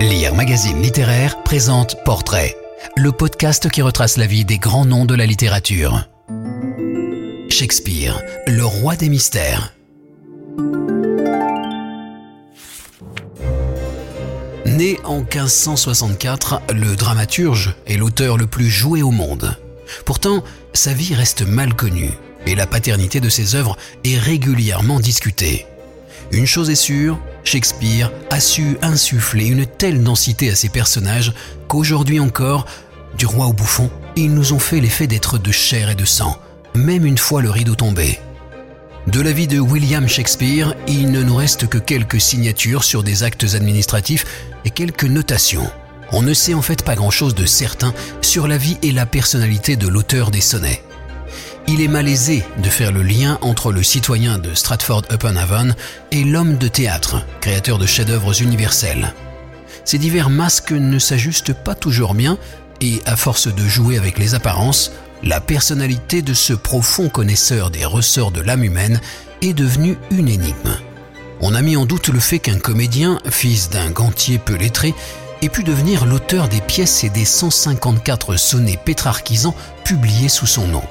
Lire Magazine Littéraire présente Portrait, le podcast qui retrace la vie des grands noms de la littérature. Shakespeare, le roi des mystères. Né en 1564, le dramaturge est l'auteur le plus joué au monde. Pourtant, sa vie reste mal connue et la paternité de ses œuvres est régulièrement discutée. Une chose est sûre, Shakespeare a su insuffler une telle densité à ses personnages qu'aujourd'hui encore, du roi au bouffon, ils nous ont fait l'effet d'être de chair et de sang, même une fois le rideau tombé. De la vie de William Shakespeare, il ne nous reste que quelques signatures sur des actes administratifs et quelques notations. On ne sait en fait pas grand-chose de certain sur la vie et la personnalité de l'auteur des sonnets il est malaisé de faire le lien entre le citoyen de Stratford-upon-Avon et l'homme de théâtre, créateur de chefs-d'œuvre universels. Ces divers masques ne s'ajustent pas toujours bien et, à force de jouer avec les apparences, la personnalité de ce profond connaisseur des ressorts de l'âme humaine est devenue une énigme. On a mis en doute le fait qu'un comédien, fils d'un gantier peu lettré, ait pu devenir l'auteur des pièces et des 154 sonnets pétrarchisants publiés sous son nom.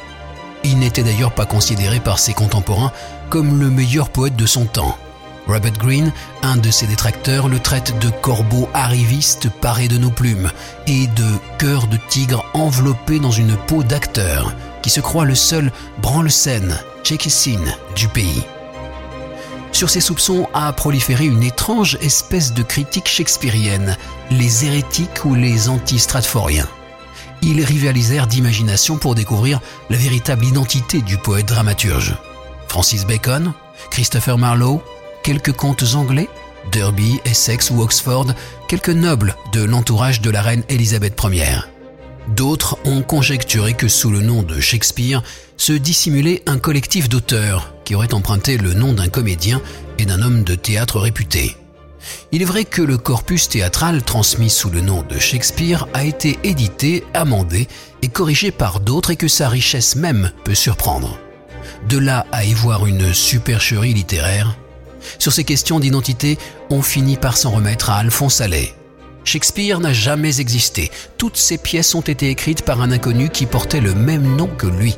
Il n'était d'ailleurs pas considéré par ses contemporains comme le meilleur poète de son temps. Robert Greene, un de ses détracteurs, le traite de corbeau arriviste paré de nos plumes et de cœur de tigre enveloppé dans une peau d'acteur, qui se croit le seul branle-scène, du pays. Sur ces soupçons a proliféré une étrange espèce de critique shakespearienne, les hérétiques ou les anti-stratforiens ils rivalisèrent d'imagination pour découvrir la véritable identité du poète dramaturge. Francis Bacon, Christopher Marlowe, quelques contes anglais, Derby, Essex ou Oxford, quelques nobles de l'entourage de la reine Élisabeth Ier. D'autres ont conjecturé que sous le nom de Shakespeare se dissimulait un collectif d'auteurs qui auraient emprunté le nom d'un comédien et d'un homme de théâtre réputé. Il est vrai que le corpus théâtral transmis sous le nom de Shakespeare a été édité, amendé et corrigé par d'autres et que sa richesse même peut surprendre. De là à y voir une supercherie littéraire, sur ces questions d'identité, on finit par s'en remettre à Alphonse Allais. Shakespeare n'a jamais existé. Toutes ses pièces ont été écrites par un inconnu qui portait le même nom que lui.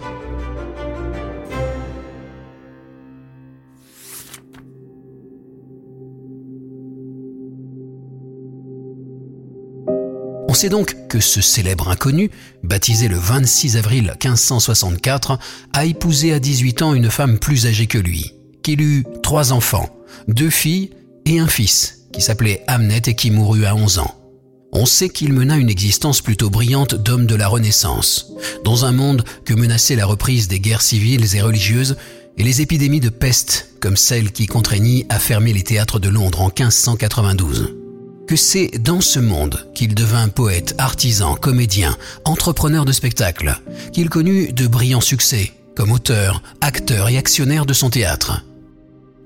Sait donc que ce célèbre inconnu, baptisé le 26 avril 1564, a épousé à 18 ans une femme plus âgée que lui, qu'il eut trois enfants, deux filles et un fils, qui s'appelait Hamnet et qui mourut à 11 ans. On sait qu'il mena une existence plutôt brillante d'homme de la Renaissance, dans un monde que menaçait la reprise des guerres civiles et religieuses et les épidémies de peste, comme celle qui contraignit à fermer les théâtres de Londres en 1592 que c'est dans ce monde qu'il devint poète, artisan, comédien, entrepreneur de spectacle, qu'il connut de brillants succès comme auteur, acteur et actionnaire de son théâtre.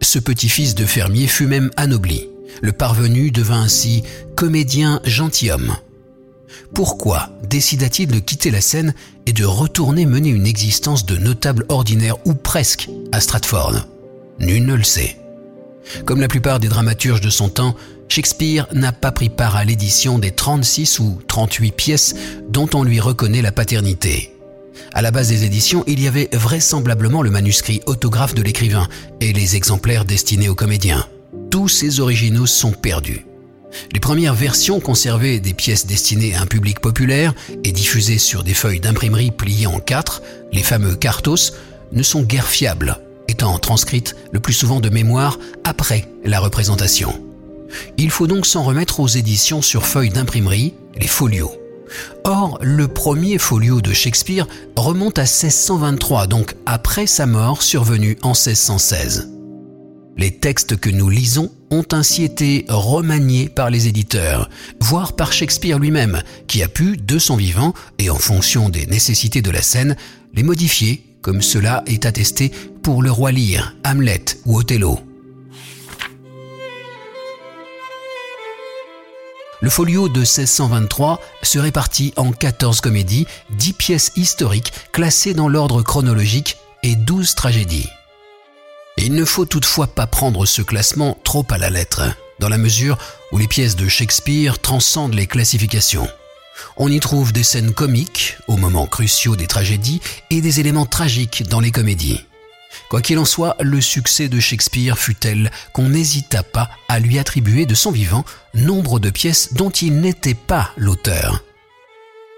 Ce petit-fils de fermier fut même anobli. Le parvenu devint ainsi comédien gentilhomme. Pourquoi décida-t-il de quitter la scène et de retourner mener une existence de notable ordinaire ou presque à Stratford? Nul ne le sait. Comme la plupart des dramaturges de son temps, Shakespeare n'a pas pris part à l'édition des 36 ou 38 pièces dont on lui reconnaît la paternité. À la base des éditions, il y avait vraisemblablement le manuscrit autographe de l'écrivain et les exemplaires destinés aux comédiens. Tous ces originaux sont perdus. Les premières versions conservées des pièces destinées à un public populaire et diffusées sur des feuilles d'imprimerie pliées en quatre, les fameux cartos, ne sont guère fiables, étant transcrites le plus souvent de mémoire après la représentation. Il faut donc s'en remettre aux éditions sur feuilles d'imprimerie, les folios. Or, le premier folio de Shakespeare remonte à 1623, donc après sa mort survenue en 1616. Les textes que nous lisons ont ainsi été remaniés par les éditeurs, voire par Shakespeare lui-même, qui a pu, de son vivant et en fonction des nécessités de la scène, les modifier, comme cela est attesté pour Le Roi Lear, Hamlet ou Othello. Le folio de 1623 se répartit en 14 comédies, 10 pièces historiques classées dans l'ordre chronologique et 12 tragédies. Il ne faut toutefois pas prendre ce classement trop à la lettre. dans la mesure où les pièces de Shakespeare transcendent les classifications. On y trouve des scènes comiques aux moments cruciaux des tragédies et des éléments tragiques dans les comédies. Quoi qu'il en soit, le succès de Shakespeare fut tel qu'on n'hésita pas à lui attribuer de son vivant nombre de pièces dont il n'était pas l'auteur.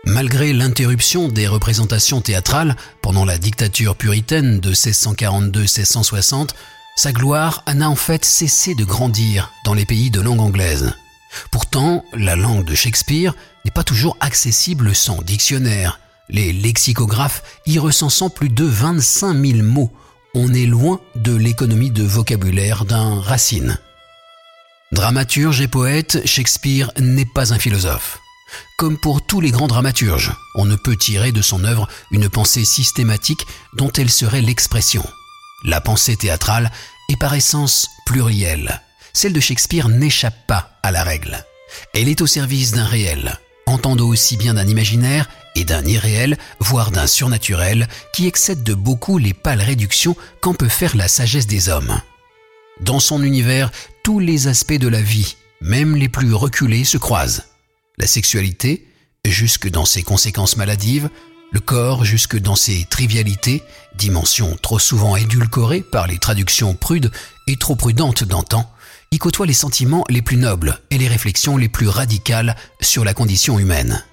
Malgré l'interruption des représentations théâtrales pendant la dictature puritaine de 1642-1660, sa gloire n'a en fait cessé de grandir dans les pays de langue anglaise. Pourtant, la langue de Shakespeare n'est pas toujours accessible sans dictionnaire, les lexicographes y recensant plus de 25 000 mots. On est loin de l'économie de vocabulaire d'un Racine. Dramaturge et poète, Shakespeare n'est pas un philosophe. Comme pour tous les grands dramaturges, on ne peut tirer de son œuvre une pensée systématique dont elle serait l'expression. La pensée théâtrale est par essence plurielle. Celle de Shakespeare n'échappe pas à la règle. Elle est au service d'un réel, entendant aussi bien d'un imaginaire et d'un irréel, voire d'un surnaturel, qui excède de beaucoup les pâles réductions qu'en peut faire la sagesse des hommes. Dans son univers, tous les aspects de la vie, même les plus reculés, se croisent. La sexualité, jusque dans ses conséquences maladives, le corps jusque dans ses trivialités, dimension trop souvent édulcorée par les traductions prudes et trop prudentes d'antan, y côtoie les sentiments les plus nobles et les réflexions les plus radicales sur la condition humaine.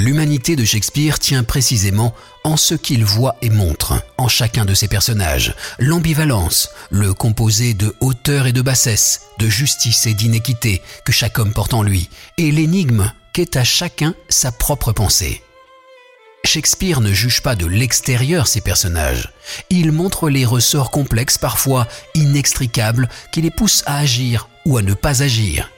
L'humanité de Shakespeare tient précisément en ce qu'il voit et montre en chacun de ses personnages, l'ambivalence, le composé de hauteur et de bassesse, de justice et d'inéquité que chaque homme porte en lui, et l'énigme qu'est à chacun sa propre pensée. Shakespeare ne juge pas de l'extérieur ses personnages. Il montre les ressorts complexes, parfois inextricables, qui les poussent à agir ou à ne pas agir.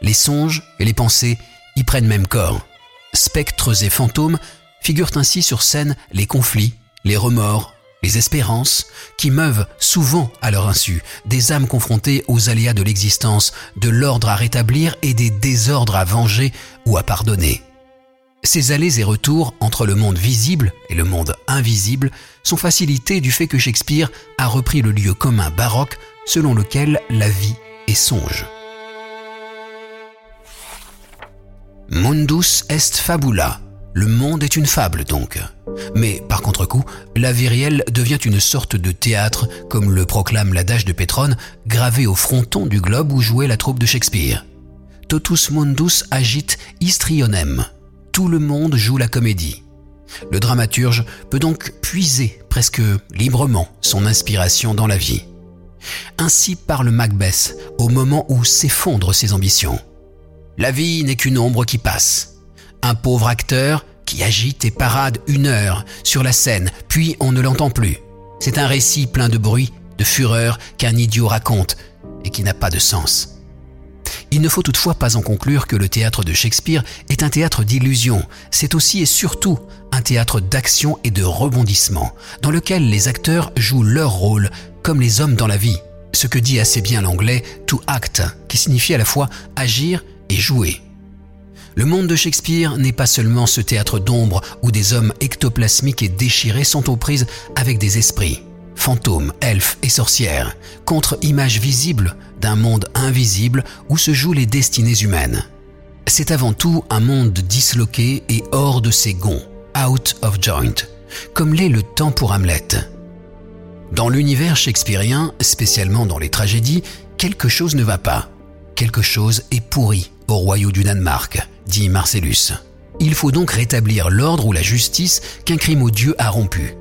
Les songes et les pensées y prennent même corps. Spectres et fantômes figurent ainsi sur scène les conflits, les remords, les espérances, qui meuvent souvent à leur insu des âmes confrontées aux aléas de l'existence, de l'ordre à rétablir et des désordres à venger ou à pardonner. Ces allers et retours entre le monde visible et le monde invisible sont facilités du fait que Shakespeare a repris le lieu commun baroque selon lequel la vie est songe. Mundus est fabula. Le monde est une fable donc. Mais par contre-coup, la vie réelle devient une sorte de théâtre, comme le proclame l'adage de Pétrone, gravé au fronton du globe où jouait la troupe de Shakespeare. Totus mundus agit histrionem, tout le monde joue la comédie. Le dramaturge peut donc puiser presque librement son inspiration dans la vie. Ainsi parle Macbeth au moment où s'effondrent ses ambitions. La vie n'est qu'une ombre qui passe. Un pauvre acteur qui agite et parade une heure sur la scène, puis on ne l'entend plus. C'est un récit plein de bruit, de fureur qu'un idiot raconte et qui n'a pas de sens. Il ne faut toutefois pas en conclure que le théâtre de Shakespeare est un théâtre d'illusion. C'est aussi et surtout un théâtre d'action et de rebondissement, dans lequel les acteurs jouent leur rôle comme les hommes dans la vie. Ce que dit assez bien l'anglais to act, qui signifie à la fois agir et jouer. Le monde de Shakespeare n'est pas seulement ce théâtre d'ombre où des hommes ectoplasmiques et déchirés sont aux prises avec des esprits fantômes, elfes et sorcières, contre-image visible d'un monde invisible où se jouent les destinées humaines. C'est avant tout un monde disloqué et hors de ses gonds, out of joint, comme l'est le temps pour Hamlet. Dans l'univers shakespearien, spécialement dans les tragédies, quelque chose ne va pas. Quelque chose est pourri au royaume du Danemark, dit Marcellus. Il faut donc rétablir l'ordre ou la justice qu'un crime odieux a rompu.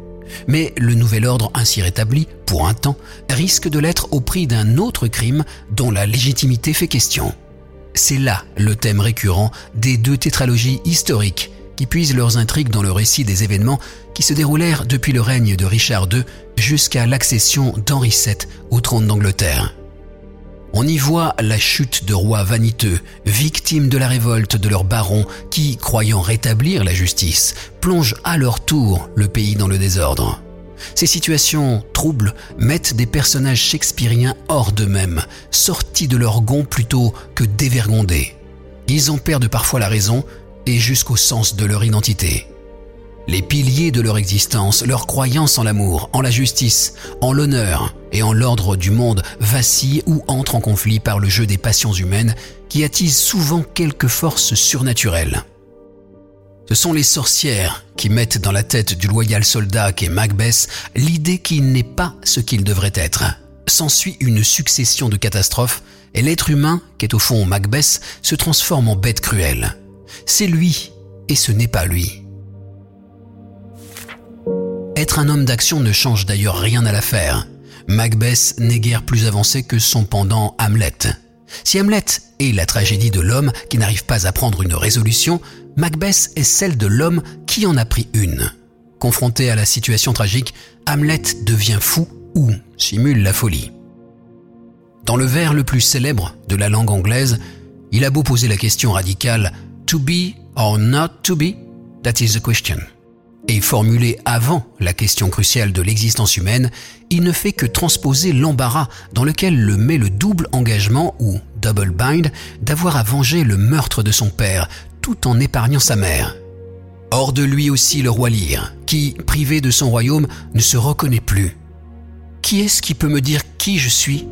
Mais le nouvel ordre ainsi rétabli, pour un temps, risque de l'être au prix d'un autre crime dont la légitimité fait question. C'est là le thème récurrent des deux tétralogies historiques qui puisent leurs intrigues dans le récit des événements qui se déroulèrent depuis le règne de Richard II jusqu'à l'accession d'Henri VII au trône d'Angleterre. On y voit la chute de rois vaniteux, victimes de la révolte de leurs barons qui, croyant rétablir la justice, plongent à leur tour le pays dans le désordre. Ces situations troubles mettent des personnages shakespeariens hors d'eux-mêmes, sortis de leur gonds plutôt que dévergondés. Ils en perdent parfois la raison et jusqu'au sens de leur identité. Les piliers de leur existence, leur croyance en l'amour, en la justice, en l'honneur et en l'ordre du monde vacillent ou entrent en conflit par le jeu des passions humaines qui attisent souvent quelques forces surnaturelles. Ce sont les sorcières qui mettent dans la tête du loyal soldat qu'est Macbeth l'idée qu'il n'est pas ce qu'il devrait être. S'ensuit une succession de catastrophes et l'être humain, qu'est au fond Macbeth, se transforme en bête cruelle. C'est lui et ce n'est pas lui. Être un homme d'action ne change d'ailleurs rien à l'affaire. Macbeth n'est guère plus avancé que son pendant Hamlet. Si Hamlet est la tragédie de l'homme qui n'arrive pas à prendre une résolution, Macbeth est celle de l'homme qui en a pris une. Confronté à la situation tragique, Hamlet devient fou ou simule la folie. Dans le vers le plus célèbre de la langue anglaise, il a beau poser la question radicale To be or not to be, that is the question. Et formulé avant la question cruciale de l'existence humaine, il ne fait que transposer l'embarras dans lequel le met le double engagement ou double bind d'avoir à venger le meurtre de son père tout en épargnant sa mère. Hors de lui aussi le roi Lyre, qui, privé de son royaume, ne se reconnaît plus. Qui est-ce qui peut me dire qui je suis?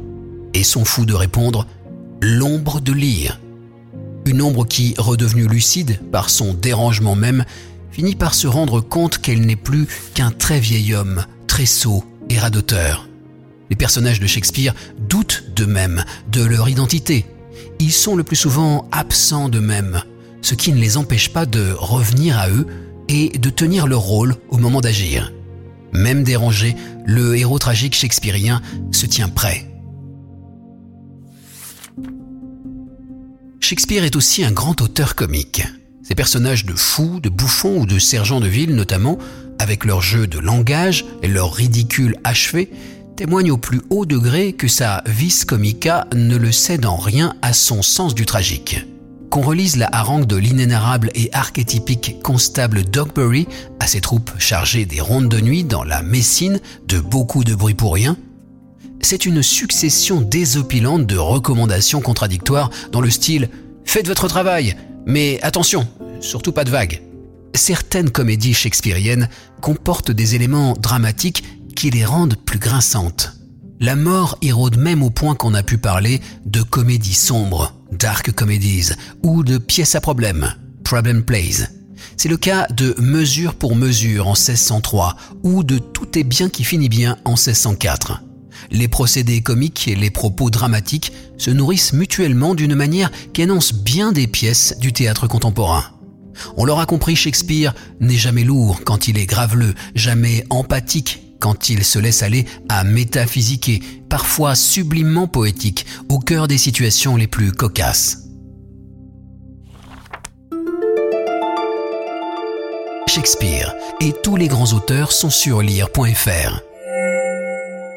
Et son fou de répondre L'ombre de Lyre. Une ombre qui, redevenue lucide par son dérangement même, finit par se rendre compte qu'elle n'est plus qu'un très vieil homme, très sot et radoteur. Les personnages de Shakespeare doutent d'eux-mêmes, de leur identité. Ils sont le plus souvent absents d'eux-mêmes, ce qui ne les empêche pas de revenir à eux et de tenir leur rôle au moment d'agir. Même dérangé, le héros tragique shakespearien se tient prêt. Shakespeare est aussi un grand auteur comique. Ces personnages de fous, de bouffons ou de sergents de ville notamment, avec leur jeu de langage et leur ridicule achevé, témoignent au plus haut degré que sa vis comica ne le cède en rien à son sens du tragique. Qu'on relise la harangue de l'inénarrable et archétypique constable Dogberry à ses troupes chargées des rondes de nuit dans la Messine de beaucoup de bruit pour rien, c'est une succession désopilante de recommandations contradictoires dans le style Faites votre travail, mais attention, surtout pas de vagues. Certaines comédies shakespeariennes comportent des éléments dramatiques qui les rendent plus grinçantes. La mort érode même au point qu'on a pu parler de comédies sombres, dark comedies, ou de pièces à problème, problem plays. C'est le cas de Mesure pour mesure en 1603 ou de Tout est bien qui finit bien en 1604 les procédés comiques et les propos dramatiques se nourrissent mutuellement d'une manière qui annonce bien des pièces du théâtre contemporain. On l'aura compris, Shakespeare n'est jamais lourd quand il est graveleux, jamais empathique quand il se laisse aller à métaphysiquer, parfois sublimement poétique, au cœur des situations les plus cocasses. Shakespeare et tous les grands auteurs sont sur lire.fr.